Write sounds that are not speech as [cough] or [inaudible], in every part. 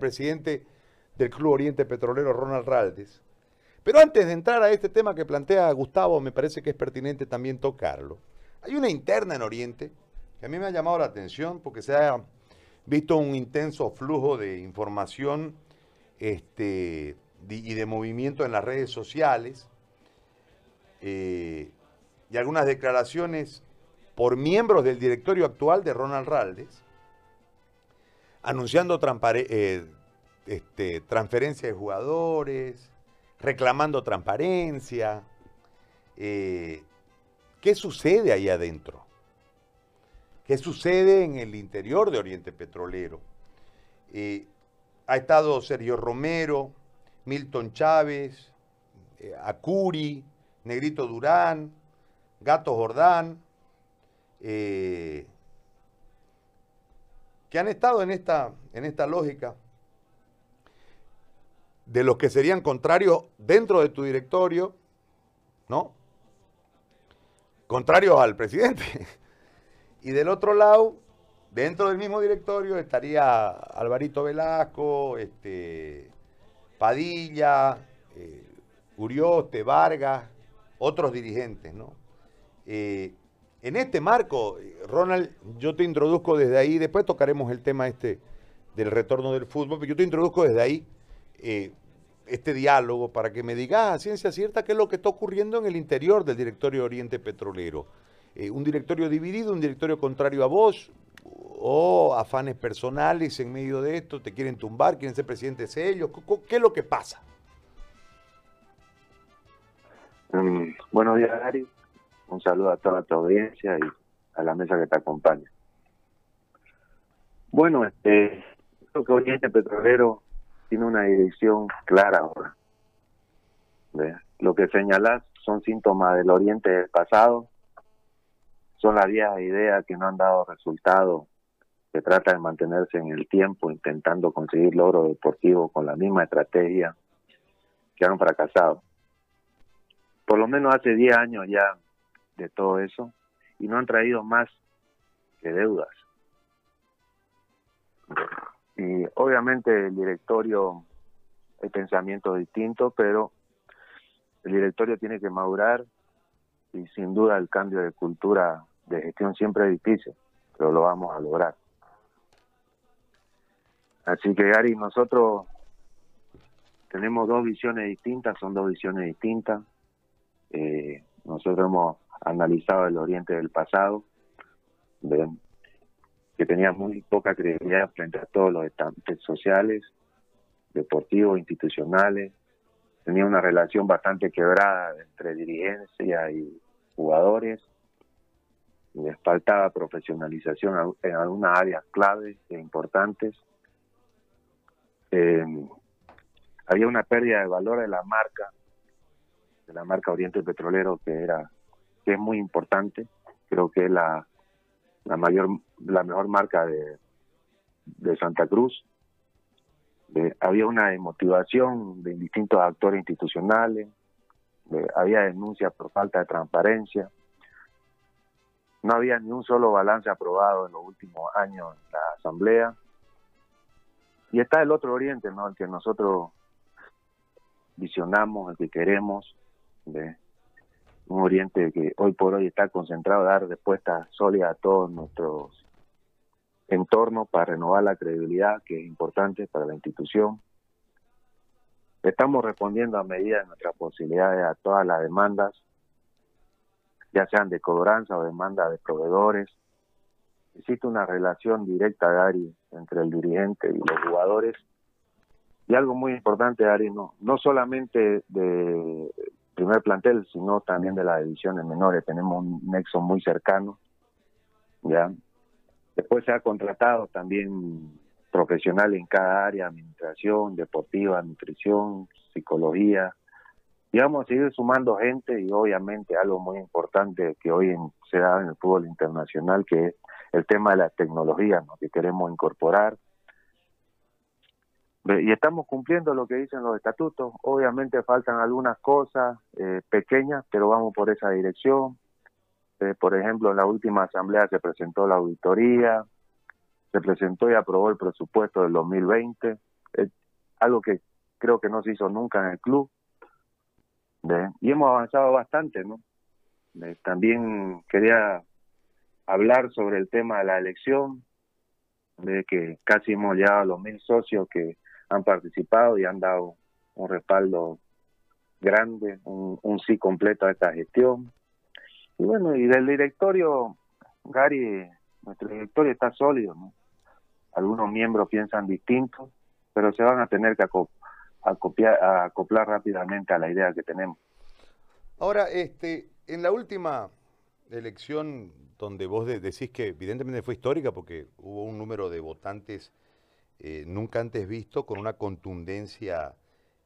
presidente del Club Oriente Petrolero, Ronald Raldes. Pero antes de entrar a este tema que plantea Gustavo, me parece que es pertinente también tocarlo. Hay una interna en Oriente que a mí me ha llamado la atención porque se ha visto un intenso flujo de información este, y de movimiento en las redes sociales eh, y algunas declaraciones por miembros del directorio actual de Ronald Raldes anunciando eh, este, transferencia de jugadores, reclamando transparencia. Eh, ¿Qué sucede ahí adentro? ¿Qué sucede en el interior de Oriente Petrolero? Eh, ha estado Sergio Romero, Milton Chávez, eh, Acuri, Negrito Durán, Gato Jordán, que han estado en esta, en esta lógica de los que serían contrarios dentro de tu directorio, ¿no? Contrarios al presidente. [laughs] Y del otro lado, dentro del mismo directorio estaría Alvarito Velasco, este, Padilla, eh, Urioste, Vargas, otros dirigentes, ¿no? Eh, en este marco, Ronald, yo te introduzco desde ahí, después tocaremos el tema este del retorno del fútbol, pero yo te introduzco desde ahí. Eh, este diálogo para que me digas a ciencia cierta qué es lo que está ocurriendo en el interior del directorio Oriente Petrolero. Eh, un directorio dividido, un directorio contrario a vos, o afanes personales en medio de esto, te quieren tumbar, quieren ser presidentes ellos, ¿qué es lo que pasa? Mm, buenos días, Gary. Un saludo a toda tu audiencia y a la mesa que te acompaña. Bueno, este, creo que Oriente Petrolero tiene una dirección clara ahora. Lo que señalas son síntomas del oriente del pasado, son las viejas ideas que no han dado resultado, se trata de mantenerse en el tiempo intentando conseguir logros deportivos con la misma estrategia que han fracasado. Por lo menos hace 10 años ya de todo eso y no han traído más que deudas. Y obviamente el directorio, hay pensamientos distintos, pero el directorio tiene que madurar y sin duda el cambio de cultura de gestión siempre es difícil, pero lo vamos a lograr. Así que Gary, nosotros tenemos dos visiones distintas, son dos visiones distintas. Eh, nosotros hemos analizado el oriente del pasado, que tenía muy poca credibilidad frente a todos los estantes sociales, deportivos, institucionales. Tenía una relación bastante quebrada entre dirigencia y jugadores. Les faltaba profesionalización en algunas áreas claves e importantes. Eh, había una pérdida de valor de la marca, de la marca Oriente Petrolero, que era es muy importante. Creo que es la la mayor la mejor marca de, de Santa Cruz. había una motivación de distintos actores institucionales, había denuncias por falta de transparencia, no había ni un solo balance aprobado en los últimos años en la Asamblea. Y está el otro oriente, ¿no? El que nosotros visionamos, el que queremos, de un Oriente que hoy por hoy está concentrado en dar respuestas sólidas a todos nuestros entornos para renovar la credibilidad, que es importante para la institución. Estamos respondiendo a medida de nuestras posibilidades a todas las demandas, ya sean de cobranza o demanda de proveedores. Existe una relación directa, Gary, entre el dirigente y los jugadores. Y algo muy importante, Gary, no, no solamente de primer plantel, sino también de las divisiones menores. Tenemos un nexo muy cercano, ¿ya? Después se ha contratado también profesional en cada área, administración, deportiva, nutrición, psicología. Y vamos a seguir sumando gente y obviamente algo muy importante que hoy se da en el fútbol internacional, que es el tema de la tecnología, ¿no? que queremos incorporar y estamos cumpliendo lo que dicen los estatutos. Obviamente faltan algunas cosas eh, pequeñas, pero vamos por esa dirección. Eh, por ejemplo, en la última asamblea se presentó la auditoría, se presentó y aprobó el presupuesto del 2020. Es algo que creo que no se hizo nunca en el club. Y hemos avanzado bastante, ¿no? también quería hablar sobre el tema de la elección, de que casi hemos llegado a los mil socios que han participado y han dado un respaldo grande, un, sí completo a esta gestión. Y bueno, y del directorio, Gary, nuestro directorio está sólido, ¿no? Algunos miembros piensan distinto, pero se van a tener que acoplar, acoplar rápidamente a la idea que tenemos. Ahora, este, en la última elección donde vos decís que evidentemente fue histórica porque hubo un número de votantes eh, nunca antes visto con una contundencia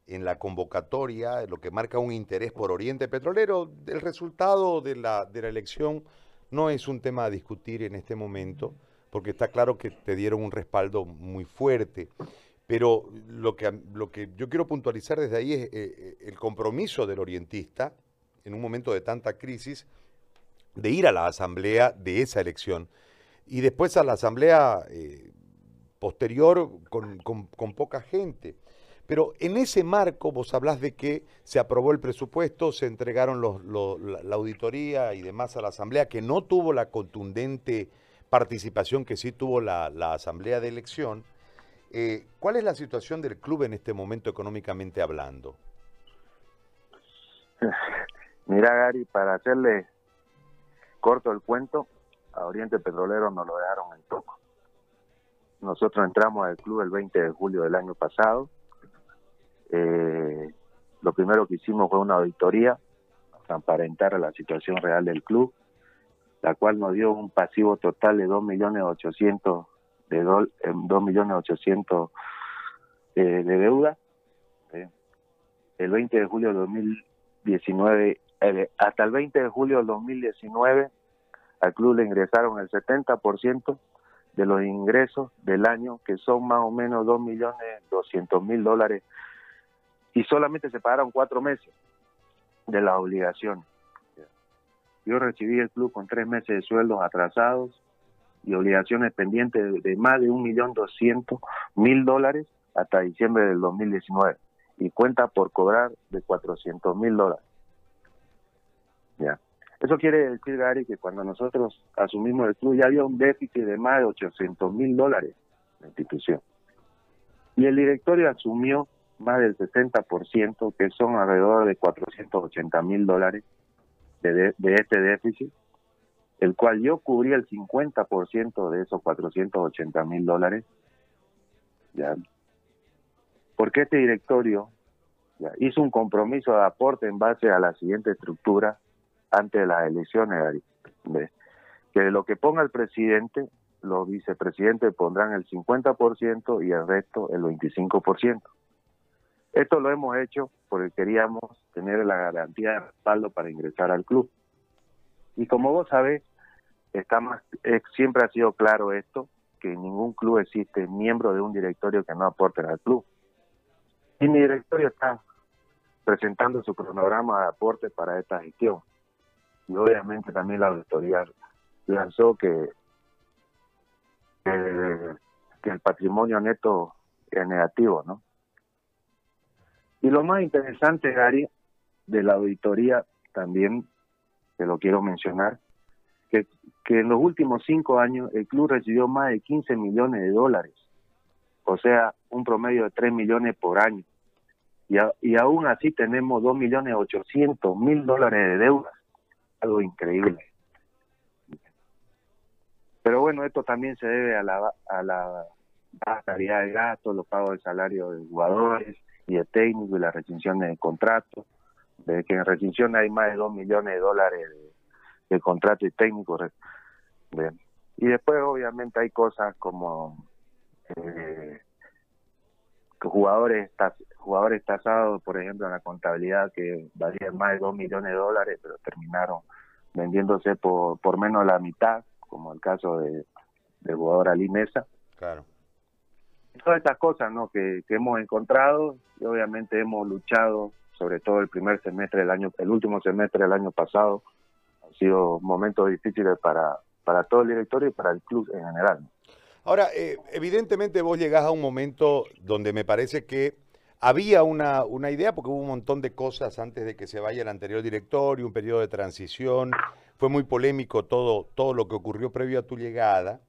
en la convocatoria, lo que marca un interés por Oriente Petrolero. El resultado de la, de la elección no es un tema a discutir en este momento, porque está claro que te dieron un respaldo muy fuerte. Pero lo que, lo que yo quiero puntualizar desde ahí es eh, eh, el compromiso del orientista en un momento de tanta crisis de ir a la asamblea de esa elección y después a la asamblea eh, posterior con, poca gente. Pero en ese marco vos hablás de que se aprobó el presupuesto, se entregaron la, auditoría y demás a la asamblea, que no tuvo la contundente participación que sí tuvo la, asamblea de elección. Eh, ¿Cuál es la situación del club en este momento económicamente hablando? [laughs] Mira, Gary, para hacerle corto el cuento, a Oriente Petrolero nos lo dejaron en toco. Nosotros entramos al club el 20 de julio del año pasado. Eh, lo primero que hicimos fue una auditoría transparentar la situación real del club, la cual nos dio un pasivo total de 2.800.000 de dol, 2.800.000 eh, de deuda. Eh, el 20 de julio de 2019 eh, hasta el 20 de julio del 2019 al club le ingresaron el 70% de los ingresos del año, que son más o menos 2.200.000 dólares, y solamente se pagaron cuatro meses de las obligaciones. Yo recibí el club con tres meses de sueldos atrasados y obligaciones pendientes de, más de 1.200.000 dólares hasta diciembre del 2019 y cuenta por cobrar de 400.000 dólares. ¿ya? Eso quiere decir, Gary, que cuando nosotros asumimos el club ya había un déficit de más de 800 mil dólares la institución. Y el directorio asumió más del 60%, que son alrededor de 480 mil dólares de, de, este déficit, el cual yo cubrí el 50% de esos 480 mil dólares. ¿ya? Porque este directorio ya, hizo un compromiso de aporte en base a la siguiente estructura antes de las elecciones, que de lo que ponga el presidente, los vicepresidentes pondrán el 50% y el resto el 25%. Esto lo hemos hecho porque queríamos tener la garantía de respaldo para ingresar al club. Y como vos sabés, está más, siempre ha sido claro esto, que en ningún club existe miembro de un directorio que no aporte al club. Y mi directorio está presentando su cronograma de aporte para esta gestión y obviamente también la auditoría lanzó que, que, el patrimonio neto es negativo, ¿no? Y lo más interesante, Gary, de la auditoría también, que lo quiero mencionar, que, que en los últimos cinco años el club recibió más de 15 millones de dólares, o sea, un promedio de 3 millones por año. Y, y aún así tenemos 2 millones 800 mil dólares de deudas algo increíble. Pero bueno, esto también se debe a la, a la baja calidad de gastos, los pagos de salario de jugadores y de técnicos y la restricción de contratos. De que en restricción hay más de 2 millones de dólares de, contratos y técnicos. Y después obviamente hay cosas como eh, jugadores jugadores tasados, por ejemplo, en la contabilidad que valían más de 2 millones de dólares, pero terminaron vendiéndose por, por menos de la mitad, como el caso de, de jugador Ali Mesa. Claro. Todas estas cosas ¿no? que, que hemos encontrado y obviamente hemos luchado, sobre todo el primer semestre del año, el último semestre del año pasado, han sido momentos difíciles para, para todo el directorio y para el club en general. Ahora, eh, evidentemente vos llegás a un momento donde me parece que había una, una, idea, porque hubo un montón de cosas antes de que se vaya el anterior directorio, un periodo de transición, fue muy polémico todo, todo lo que ocurrió previo a tu llegada,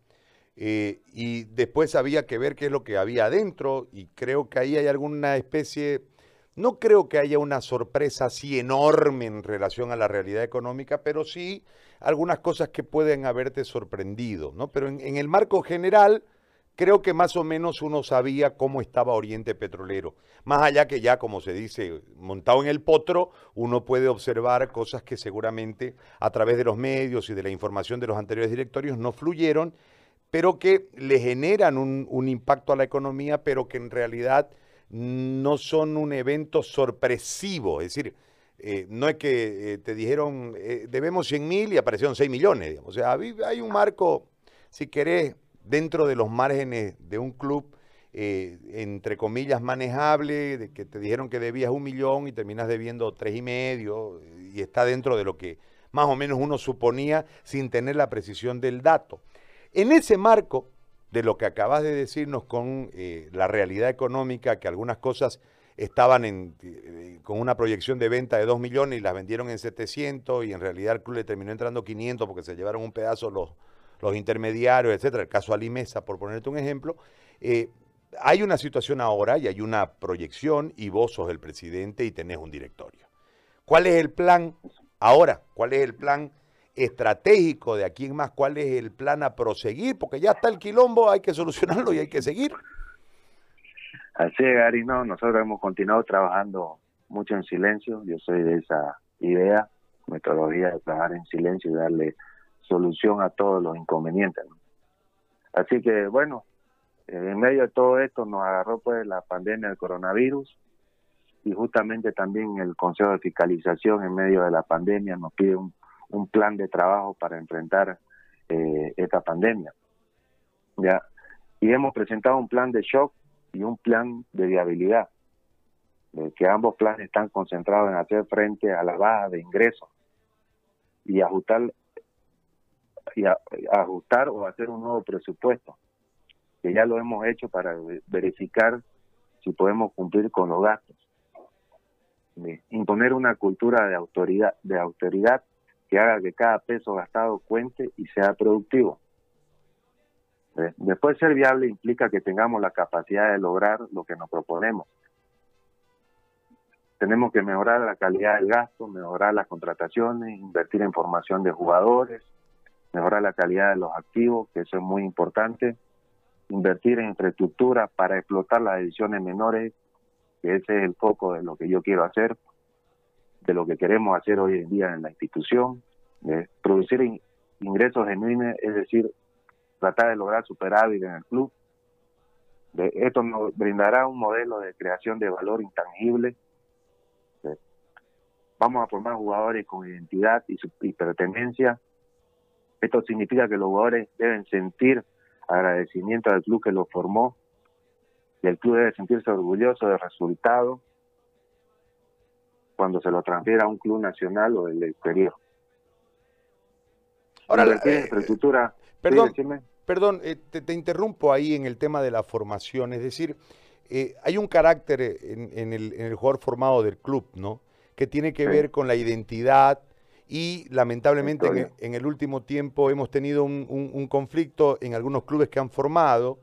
eh, y después había que ver qué es lo que había adentro, y creo que ahí hay alguna especie, no creo que haya una sorpresa así enorme en relación a la realidad económica, pero sí algunas cosas que pueden haberte sorprendido, ¿no? Pero en, el marco general creo que más o menos uno sabía cómo estaba Oriente Petrolero. Más allá que ya, como se dice, montado en el potro, uno puede observar cosas que seguramente a través de los medios y de la información de los anteriores directorios no fluyeron, pero que le generan un, impacto a la economía, pero que en realidad no son un evento sorpresivo. Es decir, eh, no es que eh, te dijeron eh, debemos 100 mil y aparecieron 6 millones. O sea, hay un marco, si querés, dentro de los márgenes de un club, entre comillas, manejable, de que te dijeron que debías un millón y terminas debiendo tres y medio, y está dentro de lo que más o menos uno suponía sin tener la precisión del dato. En ese marco de lo que acabas de decirnos con la realidad económica, que algunas cosas estaban eh, con una proyección de venta de 2 millones y las vendieron en 700 y en realidad el club le terminó entrando 500 porque se llevaron un pedazo los, los intermediarios, etcétera, el caso Alimesa, por ponerte un ejemplo, eh, hay una situación ahora y hay una proyección y vos sos el presidente y tenés un directorio. ¿Cuál es el plan ahora? ¿Cuál es el plan estratégico de aquí en más? ¿Cuál es el plan a proseguir? Porque ya está el quilombo, hay que solucionarlo y hay que seguir. Así es, Gary, no, nosotros hemos continuado trabajando mucho en silencio, yo soy de esa idea, metodología de trabajar en silencio y darle solución a todos los inconvenientes. Así que bueno, en medio de todo esto nos agarró pues la pandemia del coronavirus y justamente también el Consejo de Fiscalización en medio de la pandemia nos pide un, plan de trabajo para enfrentar eh, esta pandemia. Ya y hemos presentado un plan de shock y un plan de viabilidad, de que ambos planes están concentrados en hacer frente a la baja de ingresos y ajustar y ajustar o hacer un nuevo presupuesto, que ya lo hemos hecho para verificar si podemos cumplir con los gastos. imponer una cultura de autoridad, de autoridad que haga que cada peso gastado cuente y sea productivo. Después ser viable implica que tengamos la capacidad de lograr lo que nos proponemos. Tenemos que mejorar la calidad del gasto, mejorar las contrataciones, invertir en formación de jugadores, mejorar la calidad de los activos, que eso es muy importante, invertir en infraestructura para explotar las ediciones menores, que ese es el foco de lo que yo quiero hacer, de lo que queremos hacer hoy en día en la institución, de producir ingresos genuinos, es decir, tratar de lograr superávit en el club. Esto nos brindará un modelo de creación de valor intangible. vamos a formar jugadores con identidad y pertenencia esto significa que los jugadores deben sentir agradecimiento al club que los formó y el club debe sentirse orgulloso del resultado cuando se lo transfiera a un club nacional o del exterior. Ahora, la eh, infraestructura. Perdón, perdón eh, te, interrumpo ahí en el tema de la formación. Es decir, eh, hay un carácter en, el, en, el, jugador formado del club, ¿no? Que tiene que ver con la identidad, y lamentablemente en, el último tiempo hemos tenido un, conflicto en algunos clubes que han formado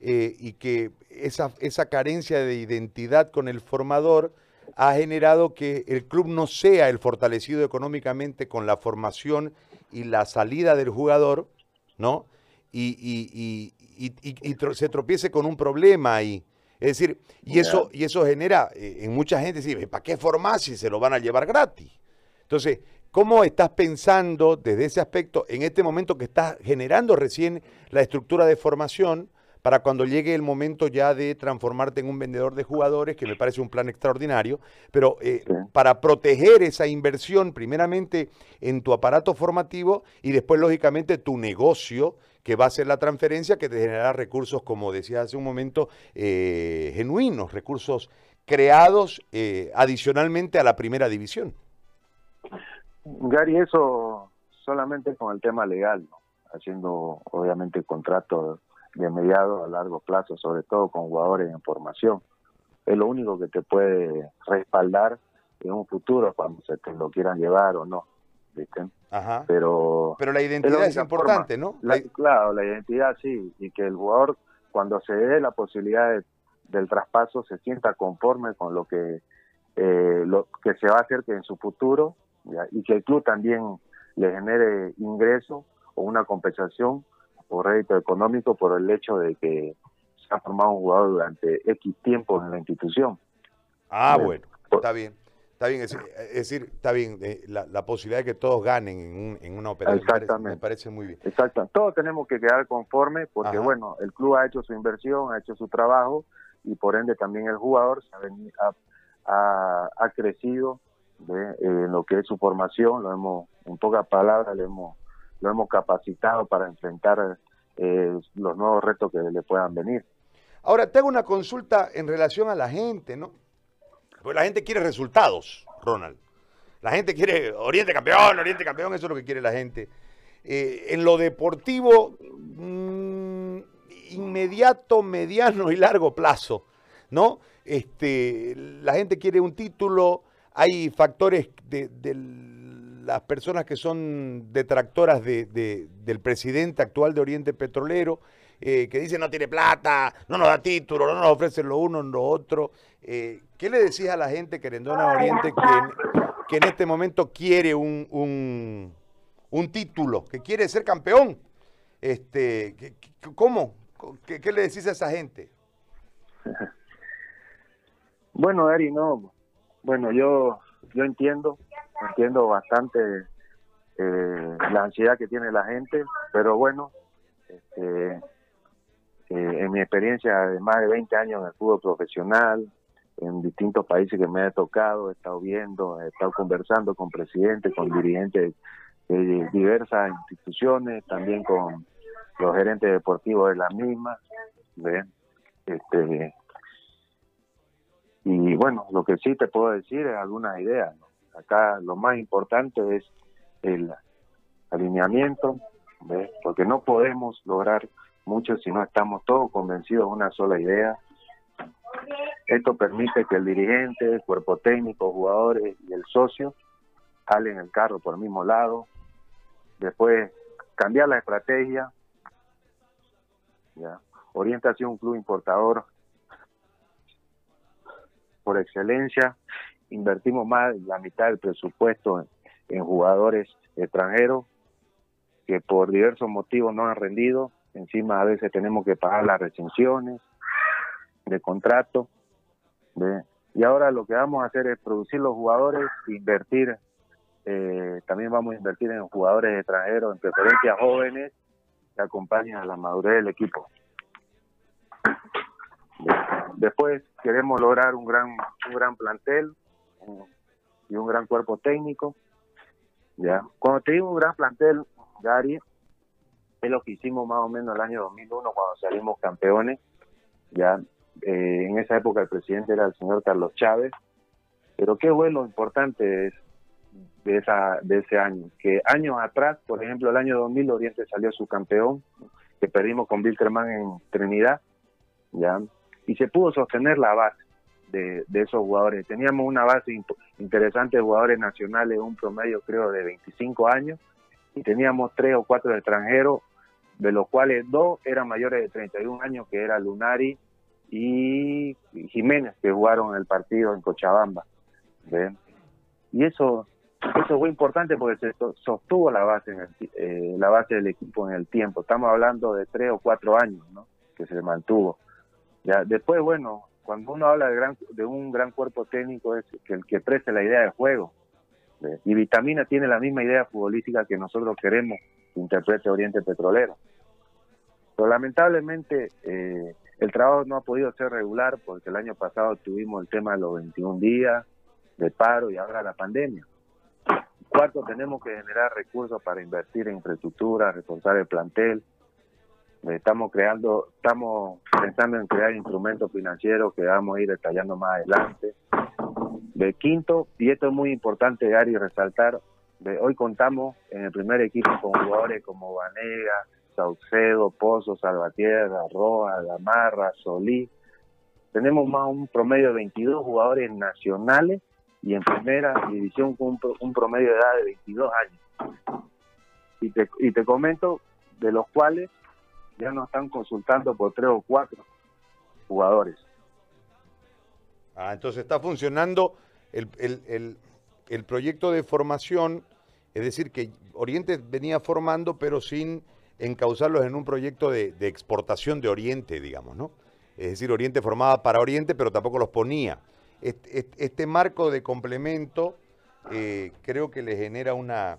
eh, y que esa, esa carencia de identidad con el formador ha generado que el club no sea el fortalecido económicamente con la formación y la salida del jugador, ¿no? Y, y, se tropiece con un problema ahí. Es decir, y eso, y eso genera eh, en mucha gente, decir, ¿para qué formar si se lo van a llevar gratis? Entonces, ¿Cómo estás pensando desde ese aspecto en este momento que estás generando recién la estructura de formación para cuando llegue el momento ya de transformarte en un vendedor de jugadores, que me parece un plan extraordinario, pero eh, para proteger esa inversión primeramente en tu aparato formativo y después lógicamente tu negocio, que va a ser la transferencia que te generará recursos, como decía hace un momento, eh, genuinos, recursos creados eh, adicionalmente a la primera división. Gary, eso solamente con el tema legal, ¿no? haciendo obviamente contratos de mediado a largo plazo, sobre todo con jugadores en formación. es lo único que te puede respaldar en un futuro cuando se te lo quieran llevar o no. ¿viste? Ajá. Pero, Pero la identidad es, importante, ¿no? la- claro, la identidad sí, y que el jugador cuando se dé la posibilidad de- del traspaso se sienta conforme con lo que eh, lo que se va a hacer que en su futuro ¿ya? y que el club también le genere ingreso o una compensación o rédito económico por el hecho de que se ha formado un jugador durante X tiempo en la institución. Ah, bueno, está bien. Está bien, es, es decir, está bien, eh, la, la posibilidad de que todos ganen en, un- en una operación me parece- Exactamente. me parece muy bien. Exacto, todos tenemos que quedar conformes porque, Ajá. bueno, el club ha hecho su inversión, ha hecho su trabajo y por ende también el jugador se ha, veni- ha, ha- ha crecido ¿ve? en lo que es su formación, lo hemos, en pocas palabras, le hemos, lo hemos capacitado para enfrentar eh, los nuevos retos que le puedan venir. Ahora, te hago una consulta en relación a la gente, ¿no? Porque la gente quiere resultados, Ronald. La gente quiere Oriente campeón, Oriente campeón, eso es lo que quiere la gente. Eh, en lo deportivo, mm, inmediato, mediano y largo plazo, ¿no? Este, la gente quiere un título, hay factores de, de las personas que son detractoras de- de- del presidente actual de Oriente Petrolero, eh, que dicen no tiene plata, no nos da título, no nos ofrecen lo uno, lo otro. Eh, ¿Qué le decís a la gente querendona Oriente que en, que en este momento quiere un, un, un título, que quiere ser campeón? Este, ¿qué- qué- ¿Cómo? ¿Qué, qué le decís a esa gente? [laughs] Bueno, Eri, no, bueno, yo, yo entiendo, entiendo bastante eh, la ansiedad que tiene la gente, pero bueno, este, eh, en mi experiencia de más de 20 años en el fútbol profesional, en distintos países que me he tocado, he estado viendo, he estado conversando con presidentes, con dirigentes de diversas instituciones, también con los gerentes deportivos de las mismas, ¿ve? Este, y bueno, lo que sí te puedo decir es algunas ideas. Acá lo más importante es el alineamiento, porque no podemos lograr mucho si no estamos todos convencidos de una sola idea. Esto permite que el dirigente, el cuerpo técnico, jugadores y el socio jalen el carro por el mismo lado. Después, cambiar la estrategia. ¿ya? Orienta hacia un club importador por excelencia. Invertimos más de la mitad del presupuesto en, jugadores extranjeros que por diversos motivos no han rendido. Encima a veces tenemos que pagar las recensiones de contrato. Y ahora lo que vamos a hacer es producir los jugadores, invertir. eh, también vamos a invertir en jugadores extranjeros, en preferencia jóvenes, que acompañen a la madurez del equipo. Después queremos lograr un gran un gran plantel y un gran cuerpo técnico. Ya, cuando te digo un gran plantel, Gary, es lo que hicimos más o menos el año 2001 cuando salimos campeones. Ya, eh, en esa época el presidente era el señor Carlos Chávez. Pero qué bueno, importante es de esa de ese año, que años atrás, por ejemplo, el año 2000 Oriente salió subcampeón, que perdimos con Wilterman en Trinidad, ya, y se pudo sostener la base de, esos jugadores. Teníamos una base interesante de jugadores nacionales, un promedio creo de 25 años, y teníamos tres o cuatro extranjeros, de los cuales dos eran mayores de 31 años, que era Lunari y Jiménez, que jugaron el partido en Cochabamba. Y eso eso fue importante porque se so- sostuvo la base en el eh, la base del equipo en el tiempo. Estamos hablando de tres o cuatro años, ¿no? Que se mantuvo. Después, bueno, cuando uno habla de gran de un gran cuerpo técnico es que el que preste la idea de juego. Y Vitamina tiene la misma idea futbolística que nosotros queremos que interprete Oriente Petrolero. Pero lamentablemente eh, el trabajo no ha podido ser regular porque el año pasado tuvimos el tema de los 21 días de paro y ahora la pandemia. Cuarto, tenemos que generar recursos para invertir en infraestructura, reforzar el plantel. Eh, Estamos creando, estamos pensando en crear instrumentos financieros que vamos a ir detallando más adelante. De quinto, y esto es muy importante, Gary, resaltar, de hoy contamos en el primer equipo con jugadores como Vanega, Saucedo, Pozo, Salvatierra, Roa, Gamarra, Solí, tenemos más un promedio de 22 jugadores nacionales y en primera división con un, promedio de edad de 22 años. Y te, y te comento de los cuales ya nos están consultando por tres o cuatro jugadores. Ah, entonces está funcionando el, el, el, proyecto de formación, es decir, que Oriente venía formando, pero sin encauzarlos en un proyecto de, exportación de Oriente, digamos, ¿no? Es decir, Oriente formaba para Oriente, pero tampoco los ponía. Este, este marco de complemento eh, creo que le genera una,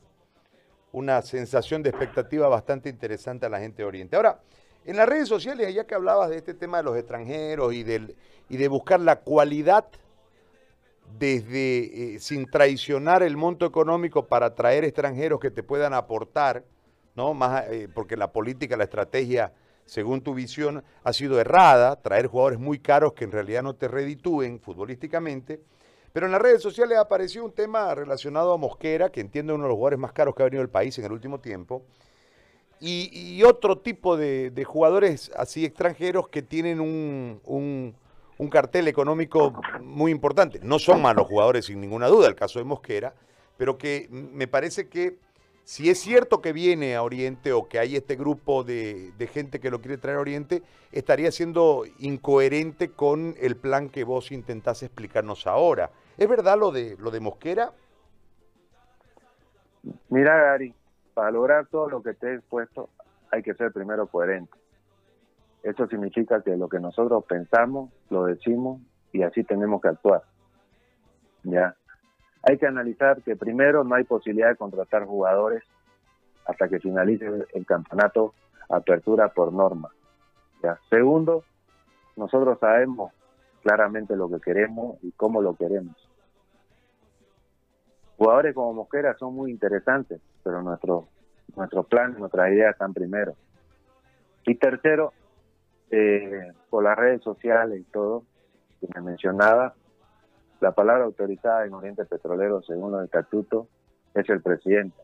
una sensación de expectativa bastante interesante a la gente de Oriente. Ahora, en las redes sociales, ya que hablabas de este tema de los extranjeros y, del, y de buscar la cualidad desde eh, sin traicionar el monto económico para traer extranjeros que te puedan aportar, ¿no? Más, eh, porque la política, la estrategia según tu visión, ha sido errada, traer jugadores muy caros que en realidad no te reditúen futbolísticamente. Pero en las redes sociales apareció un tema relacionado a Mosquera, que entiendo uno de los jugadores más caros que ha venido el país en el último tiempo, y, otro tipo de, jugadores así extranjeros que tienen un cartel económico muy importante. No son malos jugadores sin ninguna duda, el caso de Mosquera, pero que me parece que si es cierto que viene a Oriente o que hay este grupo de, gente que lo quiere traer a Oriente, estaría siendo incoherente con el plan que vos intentás explicarnos ahora. ¿Es verdad lo de, lo de Mosquera? Mira, Gary, para lograr todo lo que te he expuesto, hay que ser primero coherente. Eso significa que lo que nosotros pensamos, lo decimos y así tenemos que actuar. ¿Ya? Hay que analizar que primero no hay posibilidad de contratar jugadores hasta que finalice el campeonato apertura por norma. Segundo, nosotros sabemos claramente lo que queremos y cómo lo queremos. Jugadores como Mosquera son muy interesantes, pero nuestro, nuestro plan, nuestras ideas están primero. Y tercero, eh, por las redes sociales y todo, que me mencionaba, la palabra autorizada en Oriente Petrolero, según los estatutos, es el presidente.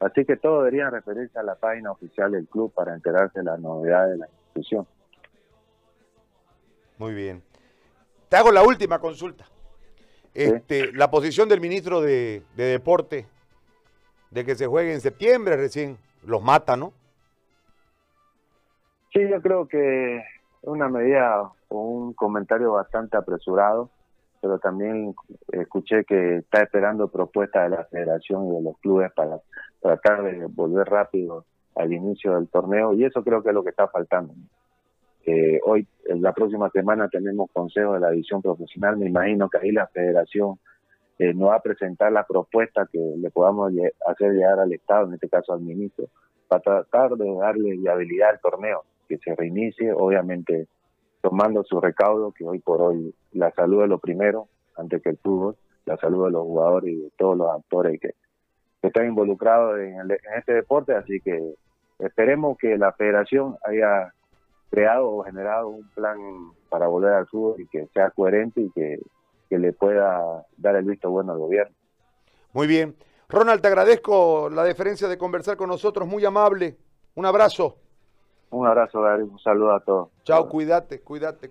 Así que todos deberían referirse a la página oficial del club para enterarse de la novedad de la institución. Muy bien. Te hago la última consulta. Este, La posición del ministro de, de, Deporte de que se juegue en septiembre recién, los mata, ¿no? Sí, yo creo que es una medida o un comentario bastante apresurado pero también escuché que está esperando propuestas de la federación y de los clubes para tratar de volver rápido al inicio del torneo y eso creo que es lo que está faltando. Eh, hoy, la próxima semana tenemos consejo de la división profesional, me imagino que ahí la federación eh, nos va a presentar la propuesta que le podamos hacer llegar al Estado, en este caso al ministro, para tratar de darle viabilidad al torneo, que se reinicie, obviamente tomando su recaudo, que hoy por hoy la salud es lo primero, antes que el fútbol, la salud de los jugadores y de todos los actores que, están involucrados en, este deporte, así que esperemos que la federación haya creado o generado un plan para volver al fútbol y que sea coherente y que, que le pueda dar el visto bueno al gobierno. Muy bien. Ronald, te agradezco la deferencia de conversar con nosotros, muy amable. Un abrazo. Un abrazo, Gary. Un saludo a todos. Chao, cuídate, cuídate.